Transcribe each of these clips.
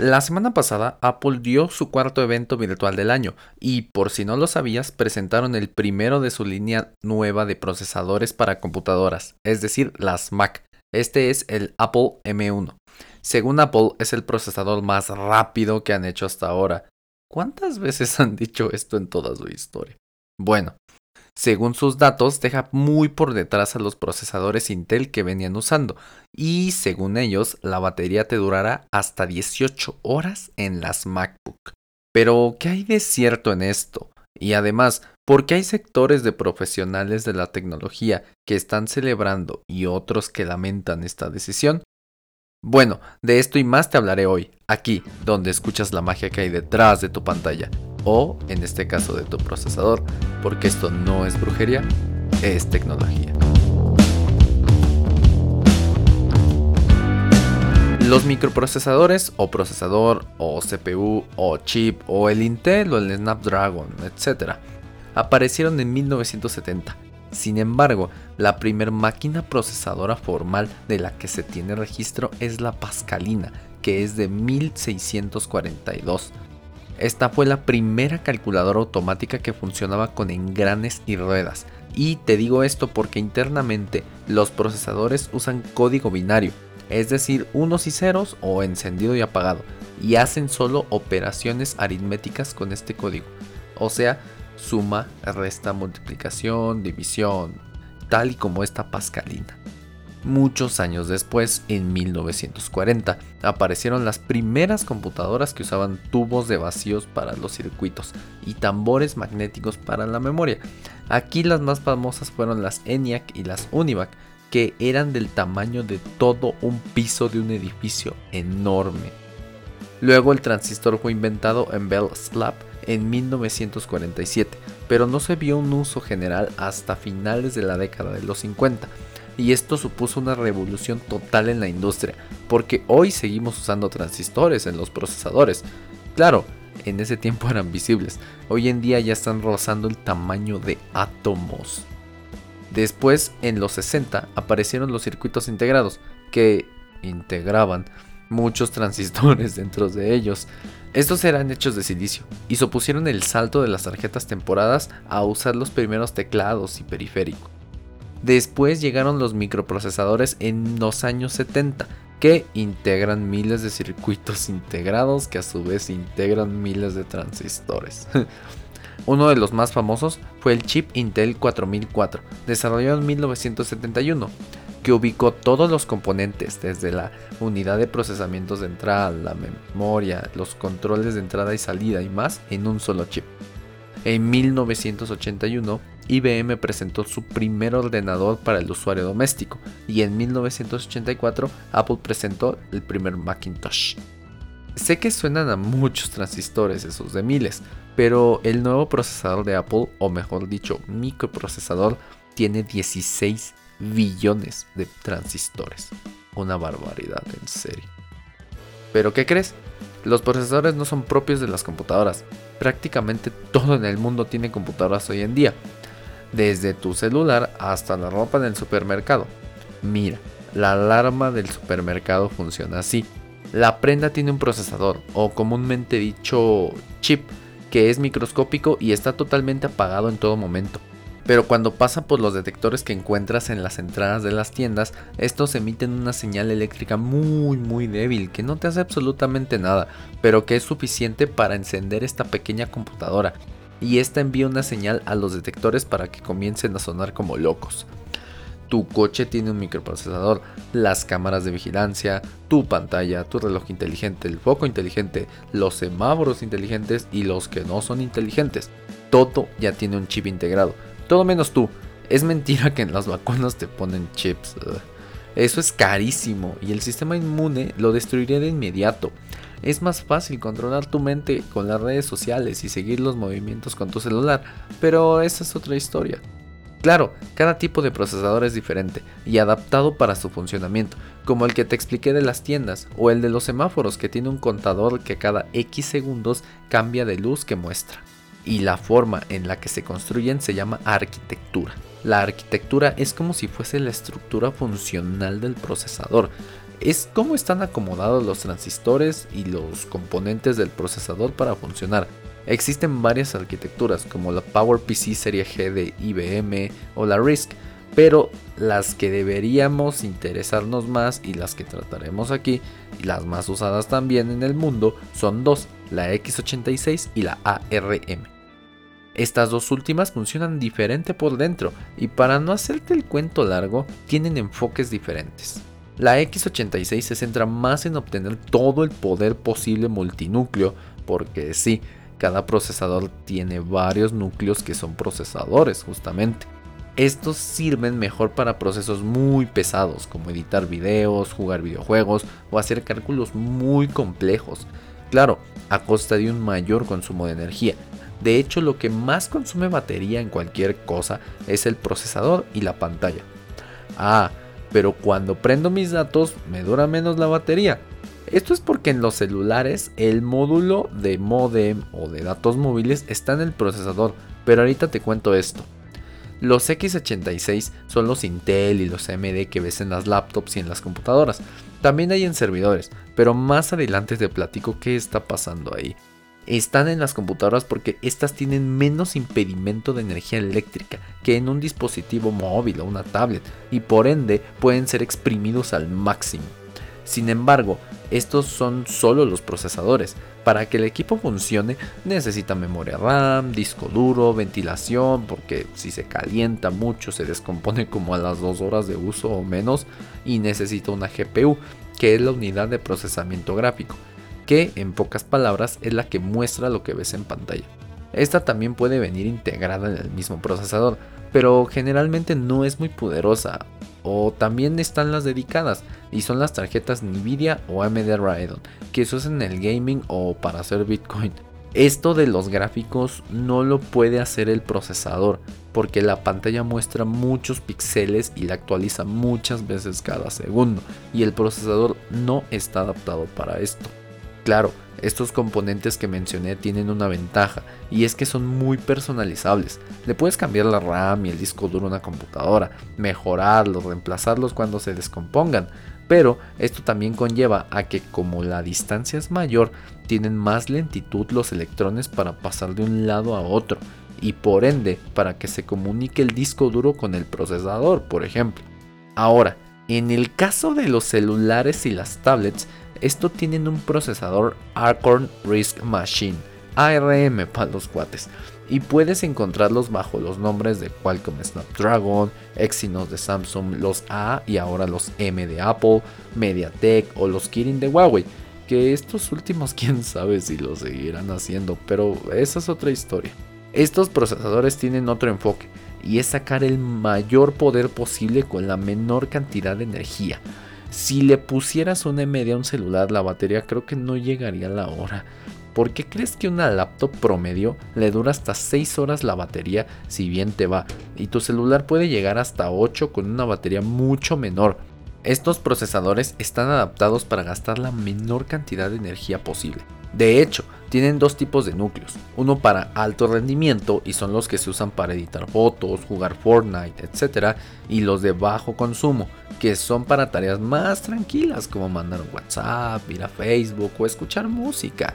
La semana pasada Apple dio su cuarto evento virtual del año y por si no lo sabías presentaron el primero de su línea nueva de procesadores para computadoras, es decir, las Mac. Este es el Apple M1. Según Apple es el procesador más rápido que han hecho hasta ahora. ¿Cuántas veces han dicho esto en toda su historia? Bueno, según sus datos, deja muy por detrás a los procesadores Intel que venían usando. Y según ellos, la batería te durará hasta 18 horas en las MacBook. Pero, ¿qué hay de cierto en esto? Y además, ¿por qué hay sectores de profesionales de la tecnología que están celebrando y otros que lamentan esta decisión? Bueno, de esto y más te hablaré hoy, aquí, donde escuchas la magia que hay detrás de tu pantalla o en este caso de tu procesador, porque esto no es brujería, es tecnología. Los microprocesadores o procesador o CPU o chip o el Intel o el Snapdragon, etc. aparecieron en 1970. Sin embargo, la primer máquina procesadora formal de la que se tiene registro es la Pascalina, que es de 1642 esta fue la primera calculadora automática que funcionaba con engranes y ruedas. Y te digo esto porque internamente los procesadores usan código binario, es decir, unos y ceros o encendido y apagado, y hacen solo operaciones aritméticas con este código. O sea, suma, resta, multiplicación, división, tal y como esta pascalina. Muchos años después, en 1940, aparecieron las primeras computadoras que usaban tubos de vacíos para los circuitos y tambores magnéticos para la memoria. Aquí las más famosas fueron las ENIAC y las UNIVAC, que eran del tamaño de todo un piso de un edificio enorme. Luego el transistor fue inventado en Bell Slab en 1947, pero no se vio un uso general hasta finales de la década de los 50 y esto supuso una revolución total en la industria, porque hoy seguimos usando transistores en los procesadores. Claro, en ese tiempo eran visibles, hoy en día ya están rozando el tamaño de átomos. Después, en los 60, aparecieron los circuitos integrados, que integraban muchos transistores dentro de ellos. Estos eran hechos de silicio y supusieron el salto de las tarjetas temporadas a usar los primeros teclados y periféricos. Después llegaron los microprocesadores en los años 70, que integran miles de circuitos integrados que a su vez integran miles de transistores. Uno de los más famosos fue el chip Intel 4004, desarrollado en 1971, que ubicó todos los componentes, desde la unidad de procesamiento de entrada, la memoria, los controles de entrada y salida y más, en un solo chip. En 1981, IBM presentó su primer ordenador para el usuario doméstico y en 1984 Apple presentó el primer Macintosh. Sé que suenan a muchos transistores esos de miles, pero el nuevo procesador de Apple, o mejor dicho, microprocesador, tiene 16 billones de transistores. Una barbaridad, en serio. ¿Pero qué crees? Los procesadores no son propios de las computadoras. Prácticamente todo en el mundo tiene computadoras hoy en día desde tu celular hasta la ropa en el supermercado. Mira, la alarma del supermercado funciona así. La prenda tiene un procesador, o comúnmente dicho chip, que es microscópico y está totalmente apagado en todo momento. Pero cuando pasa por los detectores que encuentras en las entradas de las tiendas, estos emiten una señal eléctrica muy muy débil que no te hace absolutamente nada, pero que es suficiente para encender esta pequeña computadora y esta envía una señal a los detectores para que comiencen a sonar como locos. Tu coche tiene un microprocesador, las cámaras de vigilancia, tu pantalla, tu reloj inteligente, el foco inteligente, los semáforos inteligentes y los que no son inteligentes. Todo ya tiene un chip integrado. Todo menos tú. Es mentira que en las vacunas te ponen chips. Eso es carísimo y el sistema inmune lo destruiría de inmediato. Es más fácil controlar tu mente con las redes sociales y seguir los movimientos con tu celular, pero esa es otra historia. Claro, cada tipo de procesador es diferente y adaptado para su funcionamiento, como el que te expliqué de las tiendas o el de los semáforos que tiene un contador que cada X segundos cambia de luz que muestra. Y la forma en la que se construyen se llama arquitectura. La arquitectura es como si fuese la estructura funcional del procesador, es cómo están acomodados los transistores y los componentes del procesador para funcionar. Existen varias arquitecturas como la PowerPC Serie G de IBM o la RISC, pero las que deberíamos interesarnos más y las que trataremos aquí, y las más usadas también en el mundo, son dos, la X86 y la ARM. Estas dos últimas funcionan diferente por dentro y para no hacerte el cuento largo, tienen enfoques diferentes. La X86 se centra más en obtener todo el poder posible multinúcleo, porque sí, cada procesador tiene varios núcleos que son procesadores justamente. Estos sirven mejor para procesos muy pesados como editar videos, jugar videojuegos o hacer cálculos muy complejos. Claro, a costa de un mayor consumo de energía. De hecho, lo que más consume batería en cualquier cosa es el procesador y la pantalla. Ah, pero cuando prendo mis datos me dura menos la batería. Esto es porque en los celulares el módulo de modem o de datos móviles está en el procesador, pero ahorita te cuento esto. Los X86 son los Intel y los AMD que ves en las laptops y en las computadoras. También hay en servidores, pero más adelante te platico qué está pasando ahí. Están en las computadoras porque estas tienen menos impedimento de energía eléctrica que en un dispositivo móvil o una tablet y por ende pueden ser exprimidos al máximo. Sin embargo, estos son solo los procesadores. Para que el equipo funcione necesita memoria RAM, disco duro, ventilación, porque si se calienta mucho se descompone como a las 2 horas de uso o menos y necesita una GPU, que es la unidad de procesamiento gráfico, que en pocas palabras es la que muestra lo que ves en pantalla. Esta también puede venir integrada en el mismo procesador, pero generalmente no es muy poderosa. O también están las dedicadas, y son las tarjetas Nvidia o AMD Radeon, que se usan en el gaming o para hacer Bitcoin. Esto de los gráficos no lo puede hacer el procesador, porque la pantalla muestra muchos píxeles y la actualiza muchas veces cada segundo, y el procesador no está adaptado para esto. Claro, estos componentes que mencioné tienen una ventaja y es que son muy personalizables. Le puedes cambiar la RAM y el disco duro a una computadora, mejorarlos, reemplazarlos cuando se descompongan. Pero esto también conlleva a que como la distancia es mayor, tienen más lentitud los electrones para pasar de un lado a otro y por ende para que se comunique el disco duro con el procesador, por ejemplo. Ahora, en el caso de los celulares y las tablets, esto tienen un procesador Acorn RISC Machine, ARM para los cuates, y puedes encontrarlos bajo los nombres de Qualcomm Snapdragon, Exynos de Samsung, los A y ahora los M de Apple, MediaTek o los Kirin de Huawei, que estos últimos quién sabe si lo seguirán haciendo, pero esa es otra historia. Estos procesadores tienen otro enfoque, y es sacar el mayor poder posible con la menor cantidad de energía. Si le pusieras una media a un celular, la batería creo que no llegaría a la hora. ¿Por qué crees que una laptop promedio le dura hasta 6 horas la batería si bien te va? Y tu celular puede llegar hasta 8 con una batería mucho menor. Estos procesadores están adaptados para gastar la menor cantidad de energía posible. De hecho, tienen dos tipos de núcleos, uno para alto rendimiento y son los que se usan para editar fotos, jugar Fortnite, etc. Y los de bajo consumo, que son para tareas más tranquilas como mandar WhatsApp, ir a Facebook o escuchar música.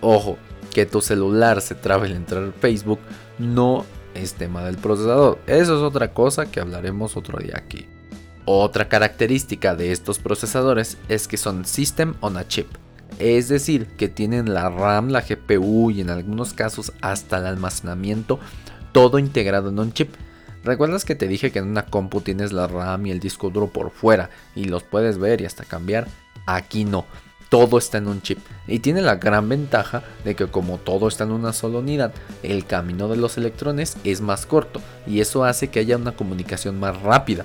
Ojo, que tu celular se trabe al entrar Facebook no es tema del procesador, eso es otra cosa que hablaremos otro día aquí. Otra característica de estos procesadores es que son System on a Chip, es decir, que tienen la RAM, la GPU y en algunos casos hasta el almacenamiento todo integrado en un chip. ¿Recuerdas que te dije que en una compu tienes la RAM y el disco duro por fuera y los puedes ver y hasta cambiar? Aquí no, todo está en un chip y tiene la gran ventaja de que como todo está en una sola unidad, el camino de los electrones es más corto y eso hace que haya una comunicación más rápida.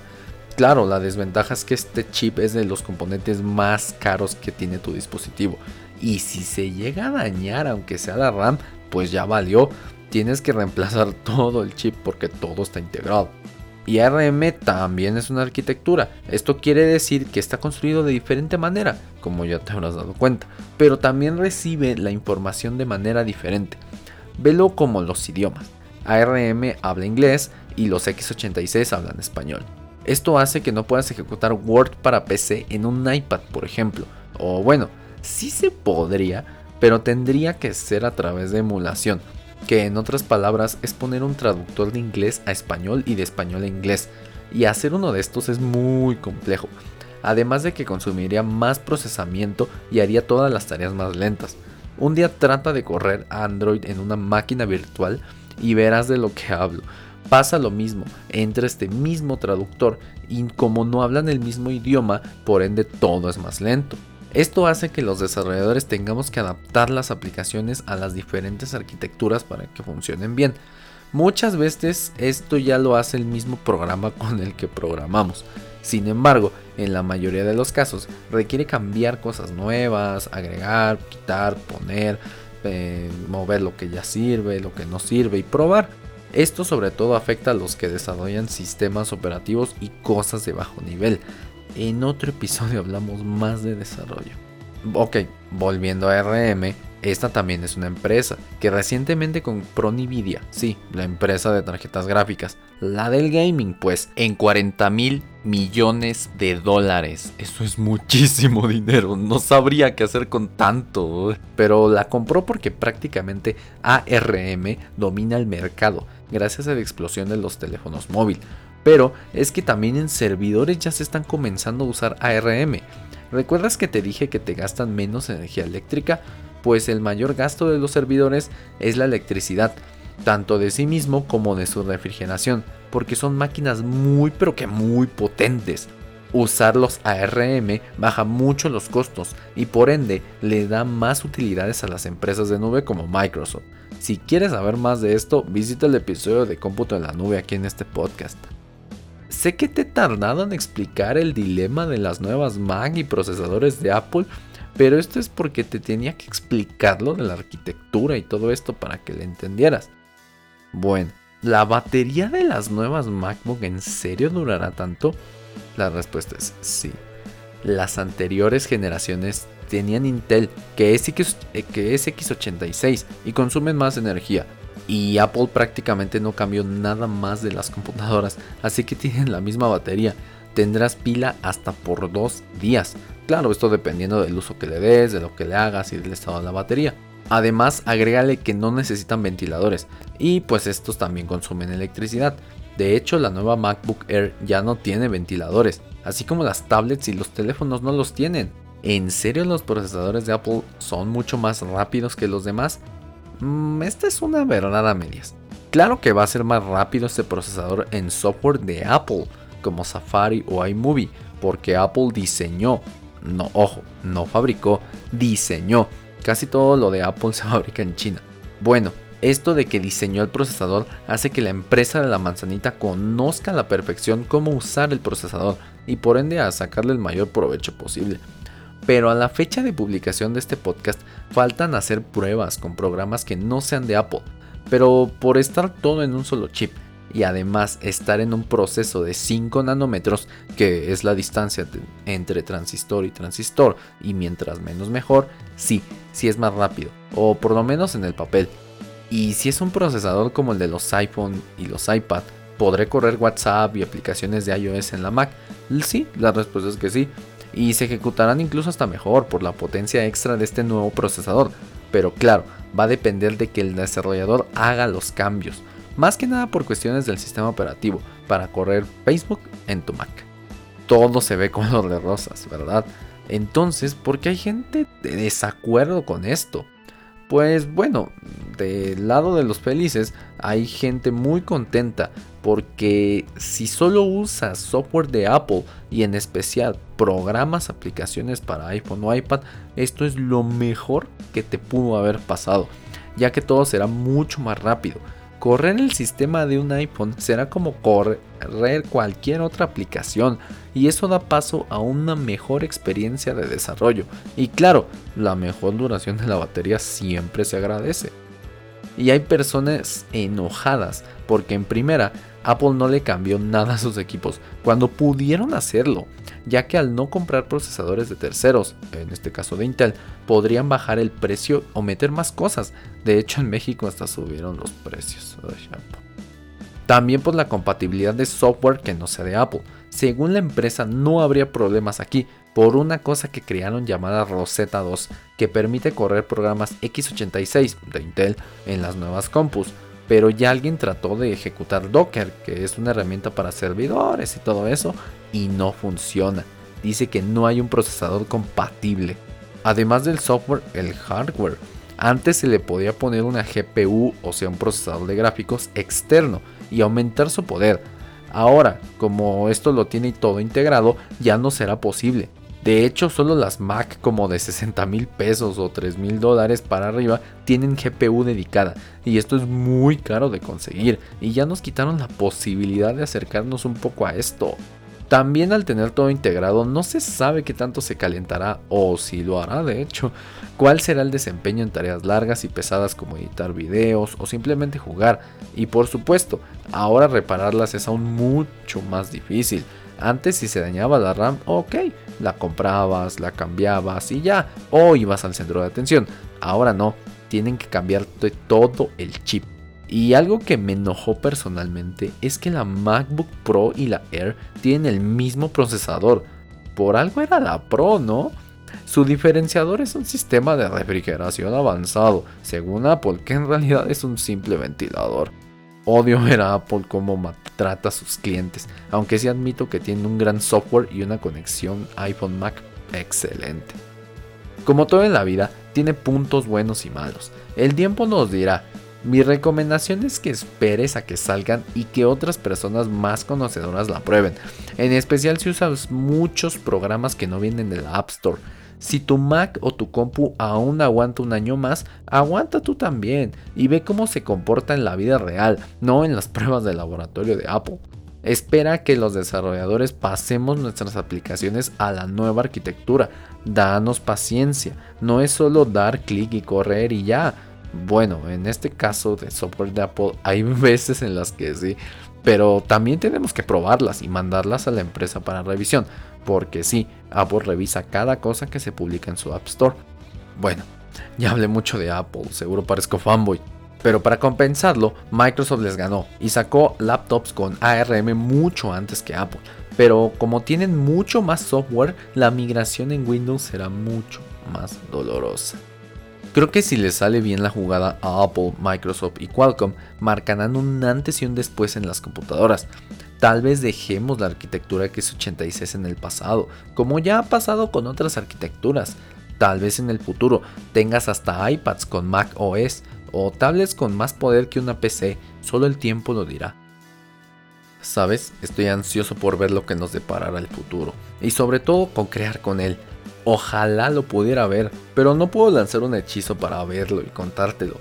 Claro, la desventaja es que este chip es de los componentes más caros que tiene tu dispositivo. Y si se llega a dañar, aunque sea la RAM, pues ya valió. Tienes que reemplazar todo el chip porque todo está integrado. Y ARM también es una arquitectura. Esto quiere decir que está construido de diferente manera, como ya te habrás dado cuenta, pero también recibe la información de manera diferente. Velo como los idiomas. ARM habla inglés y los x86 hablan español. Esto hace que no puedas ejecutar Word para PC en un iPad, por ejemplo. O bueno, sí se podría, pero tendría que ser a través de emulación, que en otras palabras es poner un traductor de inglés a español y de español a inglés. Y hacer uno de estos es muy complejo, además de que consumiría más procesamiento y haría todas las tareas más lentas. Un día trata de correr Android en una máquina virtual y verás de lo que hablo. Pasa lo mismo, entra este mismo traductor y como no hablan el mismo idioma, por ende todo es más lento. Esto hace que los desarrolladores tengamos que adaptar las aplicaciones a las diferentes arquitecturas para que funcionen bien. Muchas veces esto ya lo hace el mismo programa con el que programamos. Sin embargo, en la mayoría de los casos requiere cambiar cosas nuevas, agregar, quitar, poner, eh, mover lo que ya sirve, lo que no sirve y probar. Esto sobre todo afecta a los que desarrollan sistemas operativos y cosas de bajo nivel, en otro episodio hablamos más de desarrollo. Ok, volviendo a RM, esta también es una empresa que recientemente compró Nvidia, sí, la empresa de tarjetas gráficas, la del gaming, pues, en 40 mil millones de dólares. Eso es muchísimo dinero, no sabría qué hacer con tanto, pero la compró porque prácticamente ARM domina el mercado gracias a la explosión de los teléfonos móviles pero es que también en servidores ya se están comenzando a usar ARM. ¿Recuerdas que te dije que te gastan menos energía eléctrica? Pues el mayor gasto de los servidores es la electricidad, tanto de sí mismo como de su refrigeración, porque son máquinas muy pero que muy potentes. Usar los ARM baja mucho los costos y por ende le da más utilidades a las empresas de nube como Microsoft. Si quieres saber más de esto, visita el episodio de cómputo en la nube aquí en este podcast. Sé que te he tardado en explicar el dilema de las nuevas Mac y procesadores de Apple, pero esto es porque te tenía que explicarlo de la arquitectura y todo esto para que le entendieras. Bueno, ¿la batería de las nuevas MacBook en serio durará tanto? La respuesta es sí. Las anteriores generaciones tenían Intel, que es, que es X86 y consumen más energía, y Apple prácticamente no cambió nada más de las computadoras, así que tienen la misma batería. Tendrás pila hasta por dos días. Claro, esto dependiendo del uso que le des, de lo que le hagas y del estado de la batería. Además, agrégale que no necesitan ventiladores y pues estos también consumen electricidad. De hecho, la nueva MacBook Air ya no tiene ventiladores, así como las tablets y los teléfonos no los tienen. ¿En serio los procesadores de Apple son mucho más rápidos que los demás? Mm, esta es una verdad a medias. Claro que va a ser más rápido este procesador en software de Apple, como Safari o iMovie, porque Apple diseñó, no, ojo, no fabricó, diseñó. Casi todo lo de Apple se fabrica en China. Bueno, esto de que diseñó el procesador hace que la empresa de la manzanita conozca a la perfección cómo usar el procesador y por ende a sacarle el mayor provecho posible pero a la fecha de publicación de este podcast faltan hacer pruebas con programas que no sean de Apple, pero por estar todo en un solo chip y además estar en un proceso de 5 nanómetros, que es la distancia entre transistor y transistor, y mientras menos mejor, sí, sí es más rápido, o por lo menos en el papel. Y si es un procesador como el de los iPhone y los iPad, ¿podré correr WhatsApp y aplicaciones de iOS en la Mac? Sí, la respuesta es que sí, y se ejecutarán incluso hasta mejor por la potencia extra de este nuevo procesador. Pero claro, va a depender de que el desarrollador haga los cambios, más que nada por cuestiones del sistema operativo, para correr Facebook en tu Mac. Todo se ve color de rosas, ¿verdad? Entonces, ¿por qué hay gente de desacuerdo con esto? Pues bueno, del lado de los felices hay gente muy contenta porque si solo usas software de Apple y en especial programas, aplicaciones para iPhone o iPad, esto es lo mejor que te pudo haber pasado, ya que todo será mucho más rápido. Correr el sistema de un iPhone será como correr cualquier otra aplicación y eso da paso a una mejor experiencia de desarrollo. Y claro, la mejor duración de la batería siempre se agradece. Y hay personas enojadas porque en primera Apple no le cambió nada a sus equipos cuando pudieron hacerlo, ya que al no comprar procesadores de terceros, en este caso de Intel, podrían bajar el precio o meter más cosas. De hecho, en México hasta subieron los precios. También por la compatibilidad de software que no sea de Apple. Según la empresa no habría problemas aquí por una cosa que crearon llamada Rosetta 2 que permite correr programas x86 de Intel en las nuevas compus. Pero ya alguien trató de ejecutar Docker, que es una herramienta para servidores y todo eso, y no funciona. Dice que no hay un procesador compatible. Además del software, el hardware. Antes se le podía poner una GPU, o sea, un procesador de gráficos externo, y aumentar su poder. Ahora, como esto lo tiene todo integrado, ya no será posible. De hecho, solo las Mac como de 60 mil pesos o 3 mil dólares para arriba tienen GPU dedicada y esto es muy caro de conseguir y ya nos quitaron la posibilidad de acercarnos un poco a esto. También al tener todo integrado no se sabe qué tanto se calentará o si lo hará de hecho, cuál será el desempeño en tareas largas y pesadas como editar videos o simplemente jugar y por supuesto ahora repararlas es aún mucho más difícil. Antes si se dañaba la RAM, ok, la comprabas, la cambiabas y ya, o ibas al centro de atención. Ahora no, tienen que cambiarte todo el chip. Y algo que me enojó personalmente es que la MacBook Pro y la Air tienen el mismo procesador. Por algo era la Pro, ¿no? Su diferenciador es un sistema de refrigeración avanzado, según Apple, que en realidad es un simple ventilador. Odio ver a Apple cómo maltrata a sus clientes, aunque sí admito que tiene un gran software y una conexión iPhone Mac excelente. Como todo en la vida, tiene puntos buenos y malos. El tiempo nos dirá, mi recomendación es que esperes a que salgan y que otras personas más conocedoras la prueben, en especial si usas muchos programas que no vienen de la App Store. Si tu Mac o tu compu aún aguanta un año más, aguanta tú también y ve cómo se comporta en la vida real, no en las pruebas de laboratorio de Apple. Espera que los desarrolladores pasemos nuestras aplicaciones a la nueva arquitectura. Danos paciencia, no es solo dar clic y correr y ya. Bueno, en este caso de software de Apple hay veces en las que sí, pero también tenemos que probarlas y mandarlas a la empresa para revisión, porque sí, Apple revisa cada cosa que se publica en su App Store. Bueno, ya hablé mucho de Apple, seguro parezco fanboy. Pero para compensarlo, Microsoft les ganó y sacó laptops con ARM mucho antes que Apple. Pero como tienen mucho más software, la migración en Windows será mucho más dolorosa. Creo que si les sale bien la jugada a Apple, Microsoft y Qualcomm, marcarán un antes y un después en las computadoras. Tal vez dejemos la arquitectura x86 en el pasado, como ya ha pasado con otras arquitecturas. Tal vez en el futuro tengas hasta iPads con Mac OS o tablets con más poder que una PC, solo el tiempo lo dirá. Sabes, estoy ansioso por ver lo que nos deparará el futuro y sobre todo con crear con él. Ojalá lo pudiera ver, pero no puedo lanzar un hechizo para verlo y contártelo.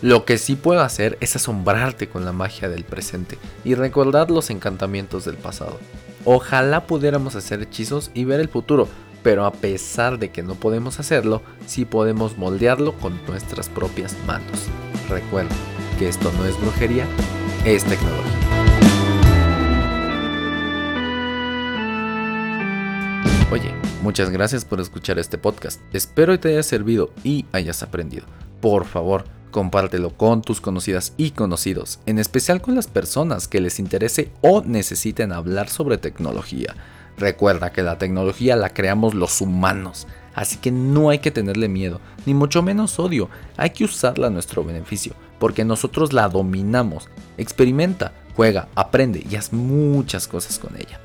Lo que sí puedo hacer es asombrarte con la magia del presente y recordar los encantamientos del pasado. Ojalá pudiéramos hacer hechizos y ver el futuro, pero a pesar de que no podemos hacerlo, sí podemos moldearlo con nuestras propias manos. Recuerda que esto no es brujería, es tecnología. Oye, muchas gracias por escuchar este podcast. Espero te haya servido y hayas aprendido. Por favor, compártelo con tus conocidas y conocidos, en especial con las personas que les interese o necesiten hablar sobre tecnología. Recuerda que la tecnología la creamos los humanos, así que no hay que tenerle miedo, ni mucho menos odio, hay que usarla a nuestro beneficio, porque nosotros la dominamos. Experimenta, juega, aprende y haz muchas cosas con ella.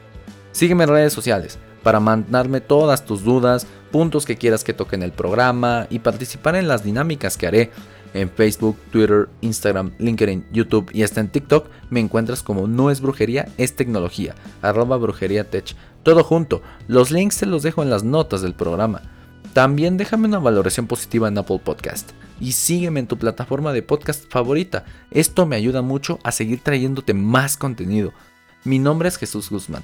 Sígueme en redes sociales para mandarme todas tus dudas, puntos que quieras que toque en el programa y participar en las dinámicas que haré. En Facebook, Twitter, Instagram, LinkedIn, YouTube y hasta en TikTok me encuentras como No es brujería, es tecnología, arroba brujería tech. Todo junto, los links te los dejo en las notas del programa. También déjame una valoración positiva en Apple Podcast y sígueme en tu plataforma de podcast favorita. Esto me ayuda mucho a seguir trayéndote más contenido. Mi nombre es Jesús Guzmán